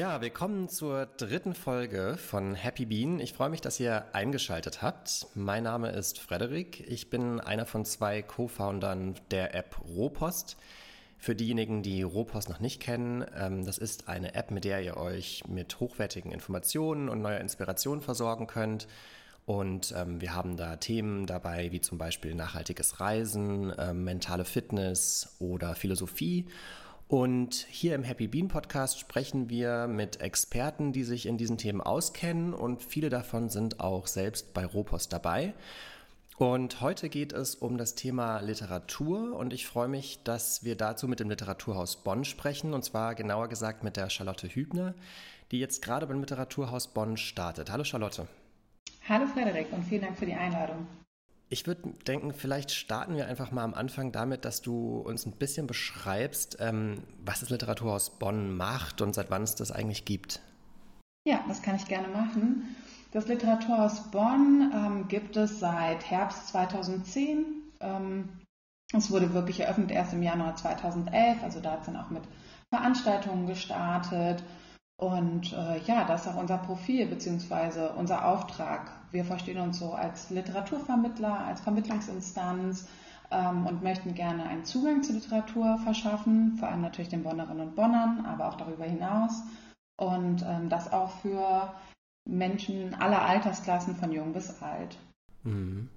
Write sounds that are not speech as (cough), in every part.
Ja, willkommen zur dritten Folge von Happy Bean. Ich freue mich, dass ihr eingeschaltet habt. Mein Name ist Frederik. Ich bin einer von zwei Co-Foundern der App Rohpost. Für diejenigen, die Rohpost noch nicht kennen, ähm, das ist eine App, mit der ihr euch mit hochwertigen Informationen und neuer Inspiration versorgen könnt. Und ähm, wir haben da Themen dabei, wie zum Beispiel nachhaltiges Reisen, äh, mentale Fitness oder Philosophie. Und hier im Happy Bean Podcast sprechen wir mit Experten, die sich in diesen Themen auskennen und viele davon sind auch selbst bei Ropost dabei. Und heute geht es um das Thema Literatur und ich freue mich, dass wir dazu mit dem Literaturhaus Bonn sprechen und zwar genauer gesagt mit der Charlotte Hübner, die jetzt gerade beim Literaturhaus Bonn startet. Hallo Charlotte. Hallo Frederik und vielen Dank für die Einladung. Ich würde denken, vielleicht starten wir einfach mal am Anfang damit, dass du uns ein bisschen beschreibst, ähm, was das Literaturhaus Bonn macht und seit wann es das eigentlich gibt. Ja, das kann ich gerne machen. Das Literaturhaus Bonn ähm, gibt es seit Herbst 2010. Ähm, es wurde wirklich eröffnet erst im Januar 2011, also da hat es dann auch mit Veranstaltungen gestartet. Und äh, ja, das ist auch unser Profil bzw. unser Auftrag. Wir verstehen uns so als Literaturvermittler, als Vermittlungsinstanz ähm, und möchten gerne einen Zugang zur Literatur verschaffen, vor allem natürlich den Bonnerinnen und Bonnern, aber auch darüber hinaus. Und ähm, das auch für Menschen aller Altersklassen von jung bis alt. Mhm.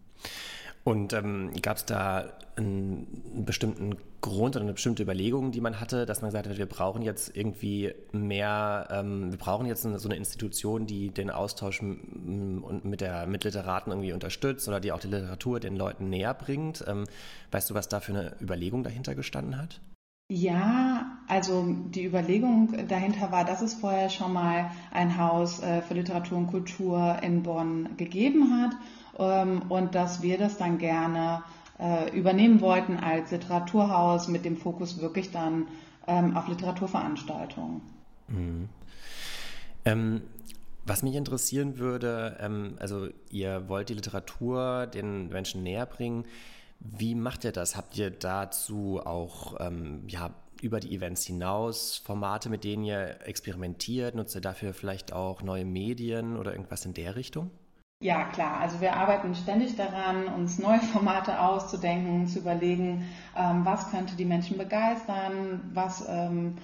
Und ähm, gab es da einen, bestimmten Grund oder eine bestimmte Überlegung, die man hatte, dass man gesagt hat, wir brauchen jetzt irgendwie mehr, ähm, wir brauchen jetzt so eine Institution, die den Austausch mit, der, mit Literaten irgendwie unterstützt oder die auch die Literatur den Leuten näher bringt. Ähm, weißt du, was da für eine Überlegung dahinter gestanden hat? Ja, also die Überlegung dahinter war, dass es vorher schon mal ein Haus äh, für Literatur und Kultur in Bonn gegeben hat und dass wir das dann gerne äh, übernehmen wollten als Literaturhaus mit dem Fokus wirklich dann ähm, auf Literaturveranstaltungen. Mhm. Ähm, was mich interessieren würde, ähm, also ihr wollt die Literatur den Menschen näher bringen. Wie macht ihr das? Habt ihr dazu auch ähm, ja, über die Events hinaus Formate, mit denen ihr experimentiert? Nutzt ihr dafür vielleicht auch neue Medien oder irgendwas in der Richtung? Ja, klar. Also wir arbeiten ständig daran, uns neue Formate auszudenken, zu überlegen, ähm, was könnte die Menschen begeistern, was, ähm,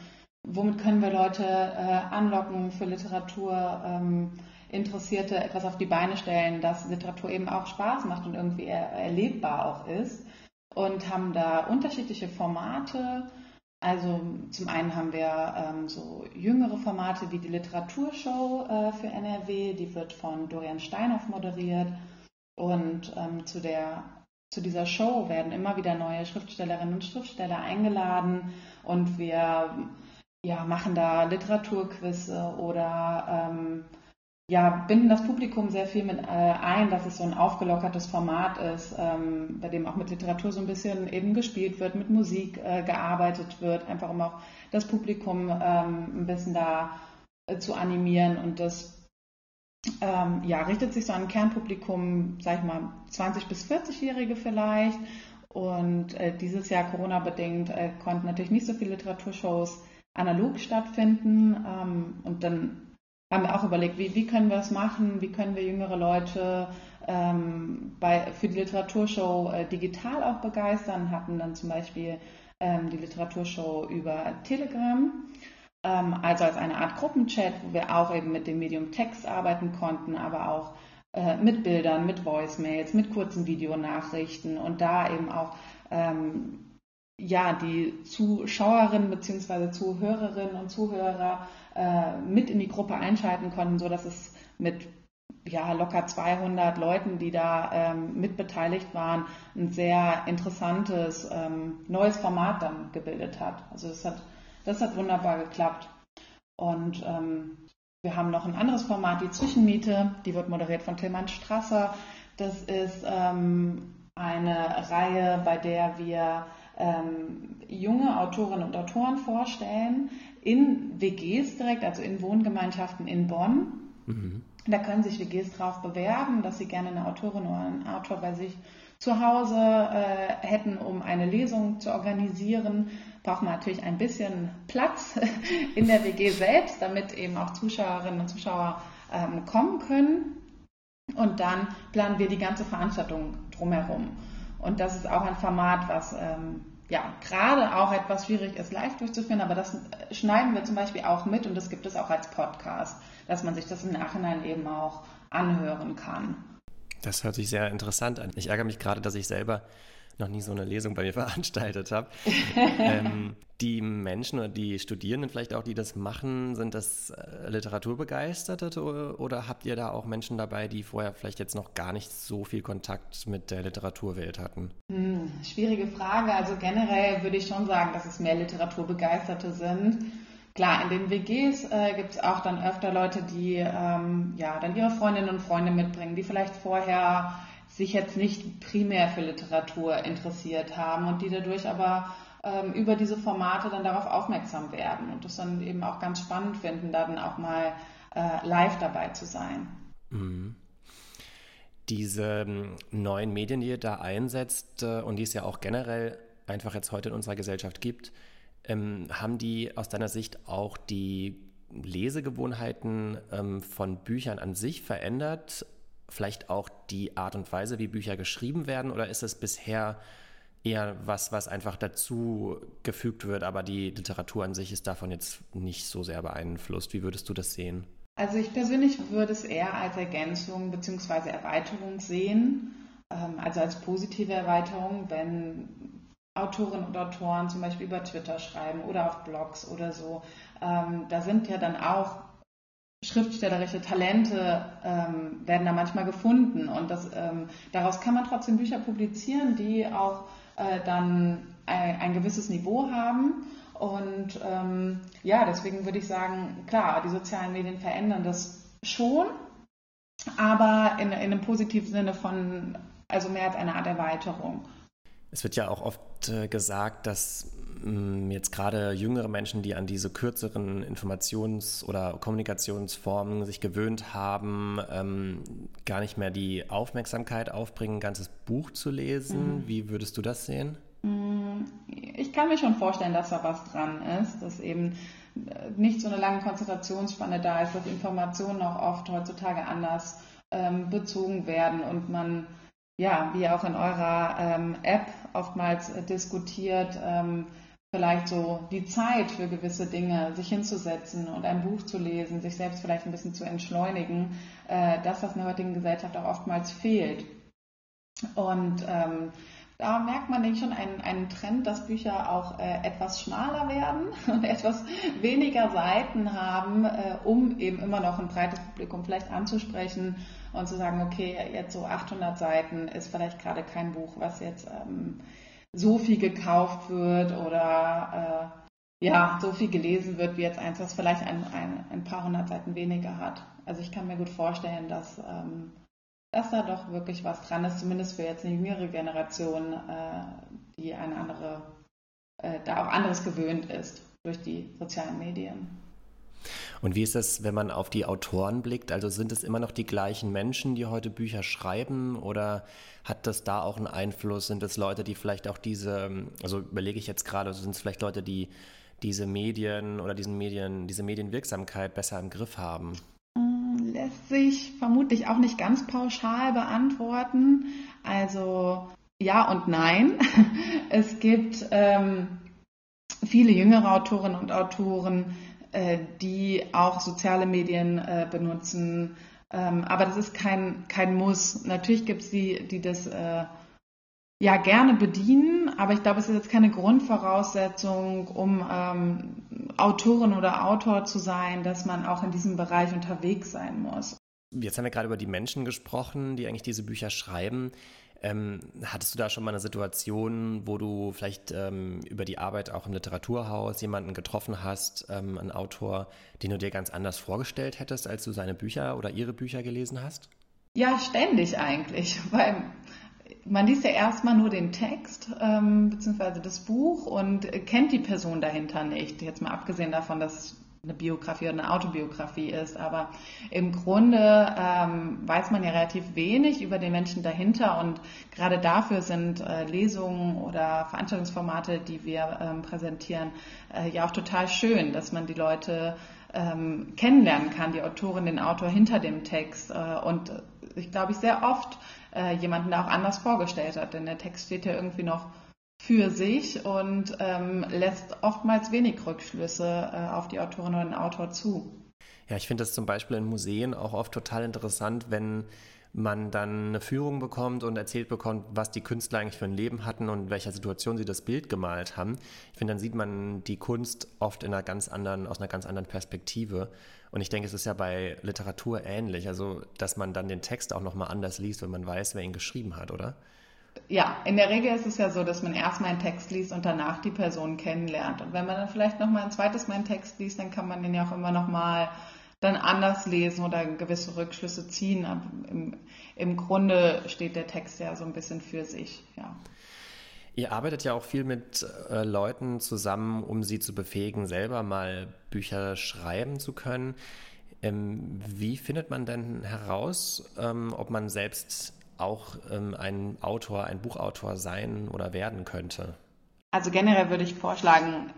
womit können wir Leute äh, anlocken für Literatur. Ähm, Interessierte etwas auf die Beine stellen, dass Literatur eben auch Spaß macht und irgendwie er, erlebbar auch ist. Und haben da unterschiedliche Formate. Also zum einen haben wir ähm, so jüngere Formate wie die Literaturshow äh, für NRW, die wird von Dorian Steinhoff moderiert. Und ähm, zu, der, zu dieser Show werden immer wieder neue Schriftstellerinnen und Schriftsteller eingeladen und wir ja, machen da Literaturquizze oder ähm, ja, binden das Publikum sehr viel mit äh, ein, dass es so ein aufgelockertes Format ist, ähm, bei dem auch mit Literatur so ein bisschen eben gespielt wird, mit Musik äh, gearbeitet wird, einfach um auch das Publikum ähm, ein bisschen da äh, zu animieren und das ähm, ja, richtet sich so an Kernpublikum, sag ich mal, 20- bis 40-Jährige vielleicht. Und äh, dieses Jahr Corona-bedingt äh, konnten natürlich nicht so viele Literaturshows analog stattfinden. Ähm, und dann haben wir auch überlegt, wie, wie können wir das machen, wie können wir jüngere Leute ähm, bei, für die Literaturshow äh, digital auch begeistern, hatten dann zum Beispiel ähm, die Literaturshow über Telegram, ähm, also als eine Art Gruppenchat, wo wir auch eben mit dem Medium Text arbeiten konnten, aber auch äh, mit Bildern, mit Voicemails, mit kurzen Videonachrichten und da eben auch ähm, ja, die Zuschauerinnen bzw. Zuhörerinnen und Zuhörer äh, mit in die Gruppe einschalten konnten, so dass es mit ja, locker 200 Leuten, die da ähm, mit beteiligt waren, ein sehr interessantes ähm, neues Format dann gebildet hat. Also das hat, das hat wunderbar geklappt. Und ähm, wir haben noch ein anderes Format, die Zwischenmiete, die wird moderiert von Tilman Strasser. Das ist ähm, eine Reihe, bei der wir ähm, junge Autorinnen und Autoren vorstellen in WGs direkt, also in Wohngemeinschaften in Bonn. Mhm. Da können sich WGs drauf bewerben, dass sie gerne eine Autorin oder einen Autor bei sich zu Hause äh, hätten, um eine Lesung zu organisieren, braucht man natürlich ein bisschen Platz (laughs) in der WG selbst, damit eben auch Zuschauerinnen und Zuschauer ähm, kommen können. Und dann planen wir die ganze Veranstaltung drumherum. Und das ist auch ein Format, was ähm, ja gerade auch etwas schwierig ist, live durchzuführen, aber das schneiden wir zum Beispiel auch mit und das gibt es auch als Podcast, dass man sich das im Nachhinein eben auch anhören kann. Das hört sich sehr interessant an. Ich ärgere mich gerade, dass ich selber noch nie so eine Lesung bei mir (laughs) veranstaltet habe. (laughs) ähm, die Menschen oder die Studierenden vielleicht auch, die das machen, sind das äh, Literaturbegeisterte oder habt ihr da auch Menschen dabei, die vorher vielleicht jetzt noch gar nicht so viel Kontakt mit der Literaturwelt hatten? Hm, schwierige Frage. Also generell würde ich schon sagen, dass es mehr Literaturbegeisterte sind. Klar, in den WGs äh, gibt es auch dann öfter Leute, die ähm, ja dann ihre Freundinnen und Freunde mitbringen, die vielleicht vorher sich jetzt nicht primär für Literatur interessiert haben und die dadurch aber ähm, über diese Formate dann darauf aufmerksam werden und das dann eben auch ganz spannend finden, da dann auch mal äh, live dabei zu sein. Mhm. Diese ähm, neuen Medien, die ihr da einsetzt äh, und die es ja auch generell einfach jetzt heute in unserer Gesellschaft gibt, ähm, haben die aus deiner Sicht auch die Lesegewohnheiten ähm, von Büchern an sich verändert vielleicht auch die Art und Weise, wie Bücher geschrieben werden? Oder ist es bisher eher was, was einfach dazu gefügt wird, aber die Literatur an sich ist davon jetzt nicht so sehr beeinflusst? Wie würdest du das sehen? Also ich persönlich würde es eher als Ergänzung bzw. Erweiterung sehen, ähm, also als positive Erweiterung, wenn Autorinnen und Autoren zum Beispiel über Twitter schreiben oder auf Blogs oder so. Ähm, da sind ja dann auch schriftstellerische Talente ähm, werden da manchmal gefunden und das, ähm, daraus kann man trotzdem Bücher publizieren, die auch äh, dann ein, ein, gewisses Niveau haben. Und ähm, ja, deswegen würde ich sagen, klar, die sozialen Medien verändern das schon, aber in, in einem positiven Sinne von, also mehr als eine Art Erweiterung. Es wird ja auch oft äh, gesagt, dass jetzt gerade jüngere Menschen, die an diese kürzeren Informations- oder Kommunikationsformen sich gewöhnt haben, ähm, gar nicht mehr die Aufmerksamkeit aufbringen, ein ganzes Buch zu lesen. Mhm. Wie würdest du das sehen? Mm, ich kann mir schon vorstellen, dass da was dran ist, dass eben äh, nicht so eine lange Konzentrationsspanne da ist, dass Informationen auch oft heutzutage anders ähm, bezogen werden und man ja, wie auch in eurer ähm, App oftmals äh, diskutiert, ähm, vielleicht so die Zeit für gewisse Dinge, sich hinzusetzen und ein Buch zu lesen, sich selbst vielleicht ein bisschen zu entschleunigen, äh, dass das in der heutigen Gesellschaft auch oftmals fehlt. Und ähm, da merkt man, denke ich, schon einen, einen Trend, dass Bücher auch äh, etwas schmaler werden (laughs) und etwas weniger Seiten haben, äh, um eben immer noch ein breites Publikum vielleicht anzusprechen und zu sagen, okay, jetzt so 800 Seiten ist vielleicht gerade kein Buch, was jetzt ähm, so viel gekauft wird oder äh, ja, so viel gelesen wird, wie jetzt eins, was vielleicht ein, ein, ein, paar hundert Seiten weniger hat. Also ich kann mir gut vorstellen, dass, ähm, dass da doch wirklich was dran ist, zumindest für jetzt eine jüngere Generation, äh, die eine andere, äh, da auch anderes gewöhnt ist durch die sozialen Medien. Und wie ist das, wenn man auf die Autoren blickt? Also sind es immer noch die gleichen Menschen, die heute Bücher schreiben oder hat das da auch einen Einfluss? Sind es Leute, die vielleicht auch diese, also überlege ich jetzt gerade, also sind es vielleicht Leute, die diese Medien oder diesen Medien, diese Medienwirksamkeit besser im Griff haben? Mm, lässt sich vermutlich auch nicht ganz pauschal beantworten. Also ja und nein. (laughs) Es gibt ähm, viele jüngere Autorinnen und Autoren, die auch soziale Medien äh, benutzen. Ähm, aber das ist kein, kein Muss. Natürlich gibt es die, die das äh, ja gerne bedienen, aber ich glaube, es ist jetzt keine Grundvoraussetzung, um ähm, Autorin oder Autor zu sein, dass man auch in diesem Bereich unterwegs sein muss. Jetzt haben wir gerade über die Menschen gesprochen, die eigentlich diese Bücher schreiben. Ähm, hattest du da schon mal eine Situation, wo du vielleicht ähm, über die Arbeit auch im Literaturhaus jemanden getroffen hast, ähm, einen Autor, den du dir ganz anders vorgestellt hättest, als du seine Bücher oder ihre Bücher gelesen hast? Ja, ständig eigentlich, (laughs) weil man liest ja erstmal nur den Text ähm, bzw. das Buch und kennt die Person dahinter nicht. Jetzt mal abgesehen davon, dass eine Biografie oder eine Autobiografie ist. Aber im Grunde ähm, weiß man ja relativ wenig über den Menschen dahinter. Und gerade dafür sind äh, Lesungen oder Veranstaltungsformate, die wir ähm, präsentieren, äh, ja auch total schön, dass man die Leute ähm, kennenlernen kann, die Autorin, den Autor hinter dem Text. Äh, und ich glaube ich sehr oft äh, jemanden da auch anders vorgestellt hat, denn der Text steht ja irgendwie noch für sich und ähm, lässt oftmals wenig Rückschlüsse äh, auf die Autorin oder den Autor zu. Ja, ich finde das zum Beispiel in Museen auch oft total interessant, wenn man dann eine Führung bekommt und erzählt bekommt, was die Künstler eigentlich für ein Leben hatten und in welcher Situation sie das Bild gemalt haben. Ich finde, dann sieht man die Kunst oft in einer ganz anderen, aus einer ganz anderen Perspektive. Und ich denke, es ist ja bei Literatur ähnlich, also dass man dann den Text auch nochmal anders liest, wenn man weiß, wer ihn geschrieben hat, oder? Ja, in der Regel ist es ja so, dass man erstmal einen Text liest und danach die Person kennenlernt. Und wenn man dann vielleicht nochmal ein zweites Mal einen Text liest, dann kann man den ja auch immer nochmal dann anders lesen oder gewisse Rückschlüsse ziehen. Aber im, im Grunde steht der Text ja so ein bisschen für sich, ja. Ihr arbeitet ja auch viel mit äh, Leuten zusammen, um sie zu befähigen, selber mal Bücher schreiben zu können. Ähm, wie findet man denn heraus, ähm, ob man selbst auch ähm, ein Autor, ein Buchautor sein oder werden könnte? Also generell würde ich vorschlagen,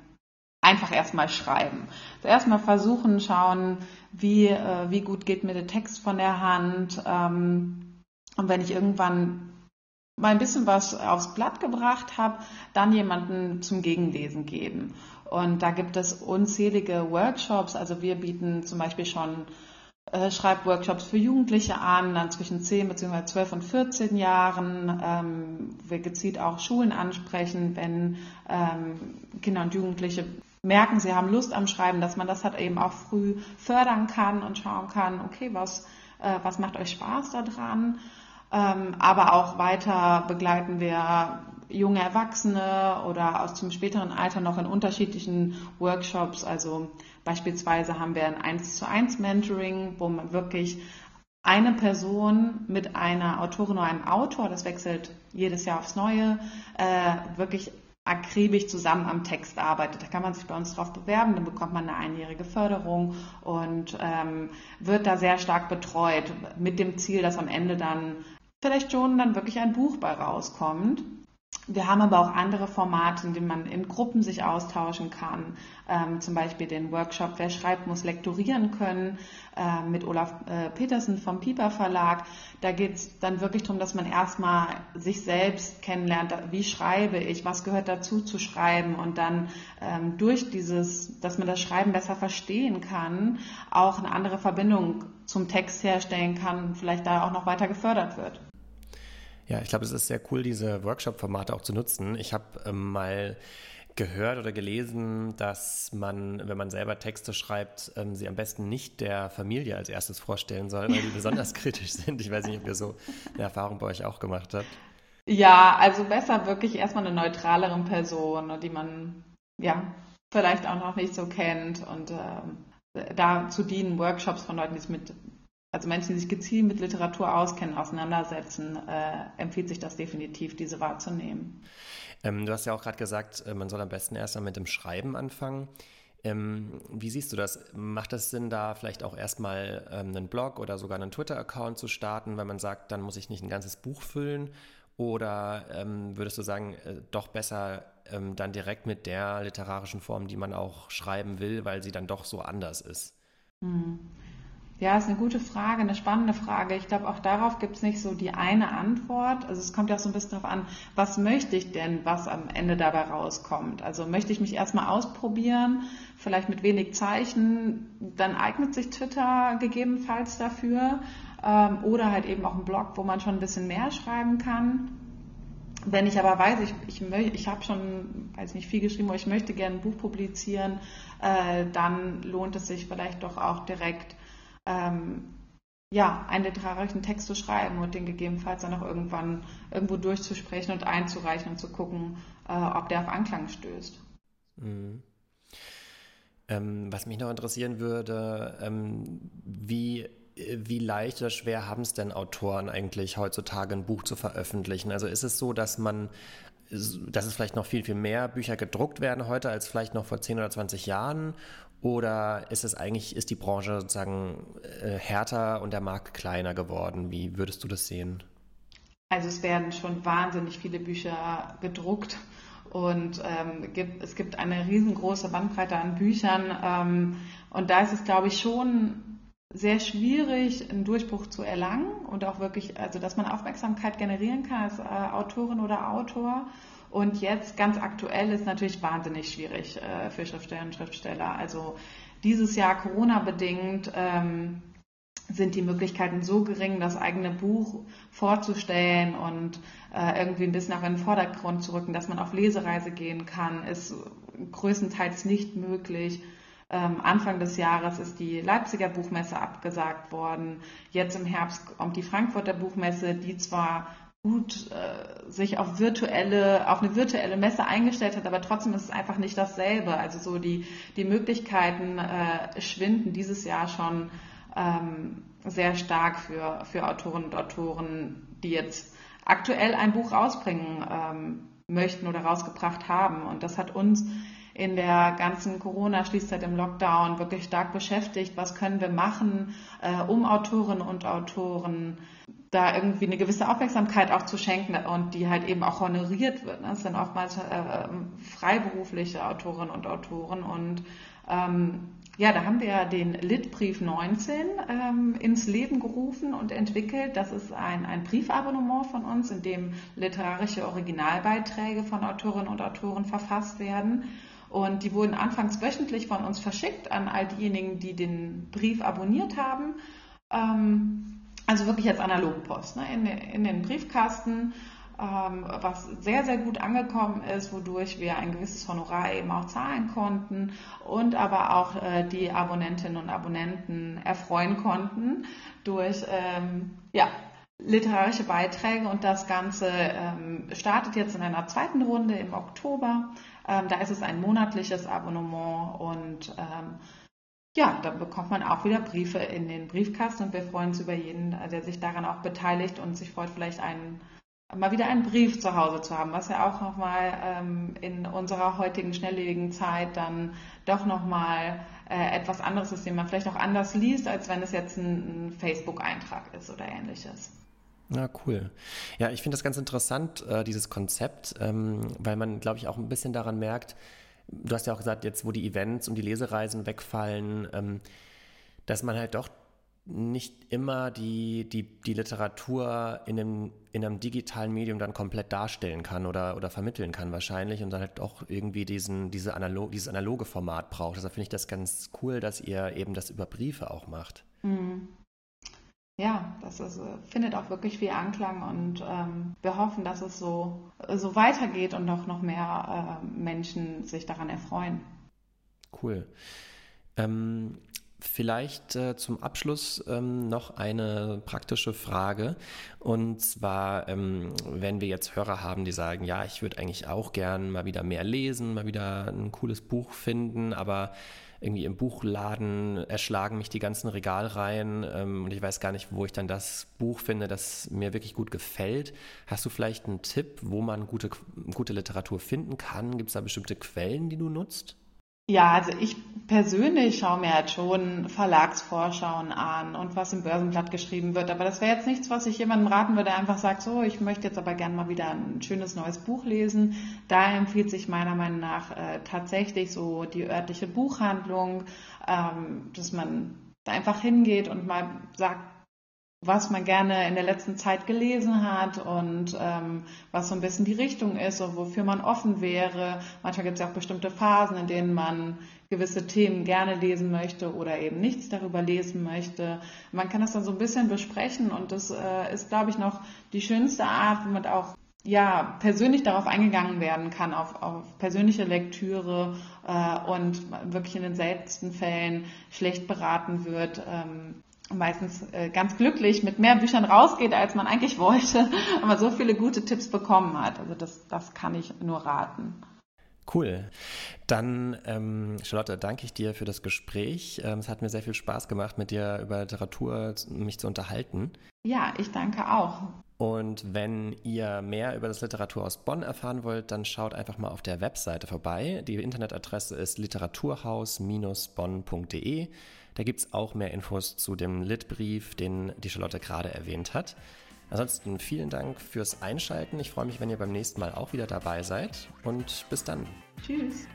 einfach erstmal schreiben. Zuerst mal versuchen, schauen, wie, äh, wie gut geht mir der Text von der Hand. Ähm, und wenn ich irgendwann mal ein bisschen was aufs Blatt gebracht habe, dann jemanden zum Gegenlesen geben. Und da gibt es unzählige Workshops. Also wir bieten zum Beispiel schon äh, Schreibworkshops für Jugendliche an, dann zwischen 10 bzw. 12 und 14 Jahren. Ähm, wir gezielt auch Schulen ansprechen, wenn ähm, Kinder und Jugendliche merken, sie haben Lust am Schreiben, dass man das halt eben auch früh fördern kann und schauen kann, okay, was, äh, was macht euch Spaß daran? Ähm, aber auch weiter begleiten wir junge Erwachsene oder aus dem späteren Alter noch in unterschiedlichen Workshops. Also beispielsweise haben wir ein 1 zu 1 Mentoring, wo man wirklich eine Person mit einer Autorin oder einem Autor, das wechselt jedes Jahr aufs Neue, äh, wirklich akribisch zusammen am Text arbeitet. Da kann man sich bei uns drauf bewerben, dann bekommt man eine einjährige Förderung und ähm, wird da sehr stark betreut mit dem Ziel, dass am Ende dann vielleicht schon dann wirklich ein Buch bei rauskommt. Wir haben aber auch andere Formate, in denen man in Gruppen sich austauschen kann. Ähm, zum Beispiel den Workshop Wer schreibt, muss lektorieren können äh, mit Olaf äh, Petersen vom Piper Verlag. Da geht es dann wirklich darum, dass man erstmal sich selbst kennenlernt. Wie schreibe ich? Was gehört dazu zu schreiben? Und dann ähm, durch dieses, dass man das Schreiben besser verstehen kann, auch eine andere Verbindung zum Text herstellen kann vielleicht da auch noch weiter gefördert wird. Ja, ich glaube, es ist sehr cool, diese Workshop-Formate auch zu nutzen. Ich habe ähm, mal gehört oder gelesen, dass man, wenn man selber Texte schreibt, ähm, sie am besten nicht der Familie als erstes vorstellen soll, weil die (laughs) besonders kritisch sind. Ich weiß nicht, ob ihr so eine Erfahrung bei euch auch gemacht habt. Ja, also besser wirklich erstmal eine neutralere Person, die man ja vielleicht auch noch nicht so kennt und äh, dazu dienen Workshops von Leuten, die es mit also Menschen, die sich gezielt mit Literatur auskennen, auseinandersetzen, äh, empfiehlt sich das definitiv, diese wahrzunehmen. Ähm, du hast ja auch gerade gesagt, äh, man soll am besten erstmal mit dem Schreiben anfangen. Ähm, wie siehst du das? Macht es Sinn, da vielleicht auch erstmal ähm, einen Blog oder sogar einen Twitter-Account zu starten, weil man sagt, dann muss ich nicht ein ganzes Buch füllen? Oder ähm, würdest du sagen, äh, doch besser ähm, dann direkt mit der literarischen Form, die man auch schreiben will, weil sie dann doch so anders ist? Hm. Ja, ist eine gute Frage, eine spannende Frage. Ich glaube, auch darauf gibt es nicht so die eine Antwort. Also es kommt ja auch so ein bisschen darauf an, was möchte ich denn, was am Ende dabei rauskommt. Also möchte ich mich erstmal ausprobieren, vielleicht mit wenig Zeichen, dann eignet sich Twitter gegebenenfalls dafür. Ähm, oder halt eben auch ein Blog, wo man schon ein bisschen mehr schreiben kann. Wenn ich aber weiß, ich, ich, ich habe schon, weiß nicht, viel geschrieben, aber ich möchte gerne ein Buch publizieren, äh, dann lohnt es sich vielleicht doch auch direkt ähm, ja, einen literarischen Text zu schreiben und den gegebenenfalls dann auch irgendwann irgendwo durchzusprechen und einzureichen und zu gucken, äh, ob der auf Anklang stößt. Mhm. Ähm, was mich noch interessieren würde, ähm, wie, wie leicht oder schwer haben es denn Autoren eigentlich heutzutage ein Buch zu veröffentlichen? Also ist es so, dass man dass es vielleicht noch viel, viel mehr Bücher gedruckt werden heute als vielleicht noch vor 10 oder 20 Jahren? Oder ist es eigentlich, ist die Branche sozusagen äh, härter und der Markt kleiner geworden? Wie würdest du das sehen? Also es werden schon wahnsinnig viele Bücher gedruckt und ähm, gibt, es gibt eine riesengroße Bandbreite an Büchern. Ähm, und da ist es, glaube ich, schon sehr schwierig, einen Durchbruch zu erlangen und auch wirklich, also dass man Aufmerksamkeit generieren kann als äh, Autorin oder Autor. Und jetzt ganz aktuell ist natürlich wahnsinnig schwierig äh, für Schriftsteller und Schriftsteller. Also dieses Jahr Corona-bedingt ähm, sind die Möglichkeiten so gering, das eigene Buch vorzustellen und äh, irgendwie ein bisschen auch in den Vordergrund zu rücken, dass man auf Lesereise gehen kann, ist größtenteils nicht möglich. Ähm, Anfang des Jahres ist die Leipziger Buchmesse abgesagt worden. Jetzt im Herbst kommt die Frankfurter Buchmesse, die zwar gut äh, sich auf virtuelle, auf eine virtuelle Messe eingestellt hat, aber trotzdem ist es einfach nicht dasselbe. Also so die, die Möglichkeiten äh, schwinden dieses Jahr schon ähm, sehr stark für, für Autorinnen und Autoren, die jetzt aktuell ein Buch rausbringen ähm, möchten oder rausgebracht haben. Und das hat uns in der ganzen Corona-Schließzeit im Lockdown wirklich stark beschäftigt. Was können wir machen, äh, um Autorinnen und Autoren da irgendwie eine gewisse Aufmerksamkeit auch zu schenken und die halt eben auch honoriert wird. Das sind oftmals äh, freiberufliche Autorinnen und Autoren und ähm, ja, da haben wir den Litbrief 19 ähm, ins Leben gerufen und entwickelt. Das ist ein, ein Briefabonnement von uns, in dem literarische Originalbeiträge von Autorinnen und Autoren verfasst werden. Und die wurden anfangs wöchentlich von uns verschickt an all diejenigen, die den Brief abonniert haben. Ähm, also wirklich als Analogpost ne, in, in den Briefkasten, ähm, was sehr, sehr gut angekommen ist, wodurch wir ein gewisses Honorar eben auch zahlen konnten und aber auch äh, die Abonnentinnen und Abonnenten erfreuen konnten durch ähm, ja, literarische Beiträge und das Ganze ähm, startet jetzt in einer zweiten Runde im Oktober. Ähm, da ist es ein monatliches Abonnement und ähm, ja, da bekommt man auch wieder Briefe in den Briefkasten und wir freuen uns über jeden, der sich daran auch beteiligt und sich freut, vielleicht einen, mal wieder einen Brief zu Hause zu haben, was ja auch nochmal ähm, in unserer heutigen schnelllebigen Zeit dann doch nochmal äh, etwas anderes ist, den man vielleicht auch anders liest, als wenn es jetzt ein, ein Facebook-Eintrag ist oder ähnliches. Ja, cool. Ja, ich finde das ganz interessant, äh, dieses Konzept, ähm, weil man, glaube ich, auch ein bisschen daran merkt, du hast ja auch gesagt, jetzt wo die Events und die Lesereisen wegfallen, ähm, dass man halt doch nicht immer die, die, die Literatur in einem, in einem digitalen Medium dann komplett darstellen kann oder, oder vermitteln kann wahrscheinlich und dann halt auch irgendwie diesen, diese analog, dieses analoge Format braucht. Deshalb finde ich das ganz cool, dass ihr eben das über Briefe auch macht. Mhm ja, das ist, äh, findet auch wirklich viel Anklang und ähm, wir hoffen, dass es so, so weitergeht und auch noch mehr äh, Menschen sich daran erfreuen. Cool. Ähm, vielleicht äh, zum Abschluss ähm, noch eine praktische Frage. Und zwar, ähm, wenn wir jetzt Hörer haben, die sagen, ja, ich würde eigentlich auch gern mal wieder mehr lesen, mal wieder ein cooles Buch finden, aber irgendwie im Buchladen erschlagen mich die ganzen Regalreihen ähm, und ich weiß gar nicht, wo ich dann das Buch finde, das mir wirklich gut gefällt. Hast du vielleicht einen Tipp, wo man gute, gute Literatur finden kann? Gibt es da bestimmte Quellen, die du nutzt? Ja, also ich persönlich schaue mir halt schon Verlagsvorschauen an und was im Börsenblatt geschrieben wird. Aber das wäre jetzt nichts, was ich jemandem raten würde, der einfach sagt, so, ich möchte jetzt aber gerne mal wieder ein schönes neues Buch lesen. Da empfiehlt sich meiner Meinung nach äh, tatsächlich so die örtliche Buchhandlung, ähm, dass man da einfach hingeht und mal sagt, was man gerne in der letzten Zeit gelesen hat und ähm, was so ein bisschen die Richtung ist und wofür man offen wäre. Manchmal gibt es ja auch bestimmte Phasen, in denen man gewisse Themen gerne lesen möchte oder eben nichts darüber lesen möchte. Man kann das dann so ein bisschen besprechen und das äh, ist, glaube ich, noch die schönste Art, womit auch ja, persönlich darauf eingegangen werden kann, auf, auf persönliche Lektüre äh, und wirklich in den seltensten Fällen schlecht beraten wird. Ähm, meistens äh, ganz glücklich mit mehr Büchern rausgeht, als man eigentlich wollte, (laughs) aber so viele gute Tipps bekommen hat. Also das, das kann ich nur raten. Cool. Dann, ähm, Charlotte, danke ich dir für das Gespräch. Ähm, es hat mir sehr viel Spaß gemacht, mit dir über Literatur mich zu unterhalten. Ja, ich danke auch. Und wenn ihr mehr über das Literaturhaus Bonn erfahren wollt, dann schaut einfach mal auf der Webseite vorbei. Die Internetadresse ist literaturhaus-bonn.de. Da gibt es auch mehr Infos zu dem Litbrief, den die Charlotte gerade erwähnt hat. Ansonsten vielen Dank fürs Einschalten. Ich freue mich, wenn ihr beim nächsten Mal auch wieder dabei seid. Und bis dann. Tschüss.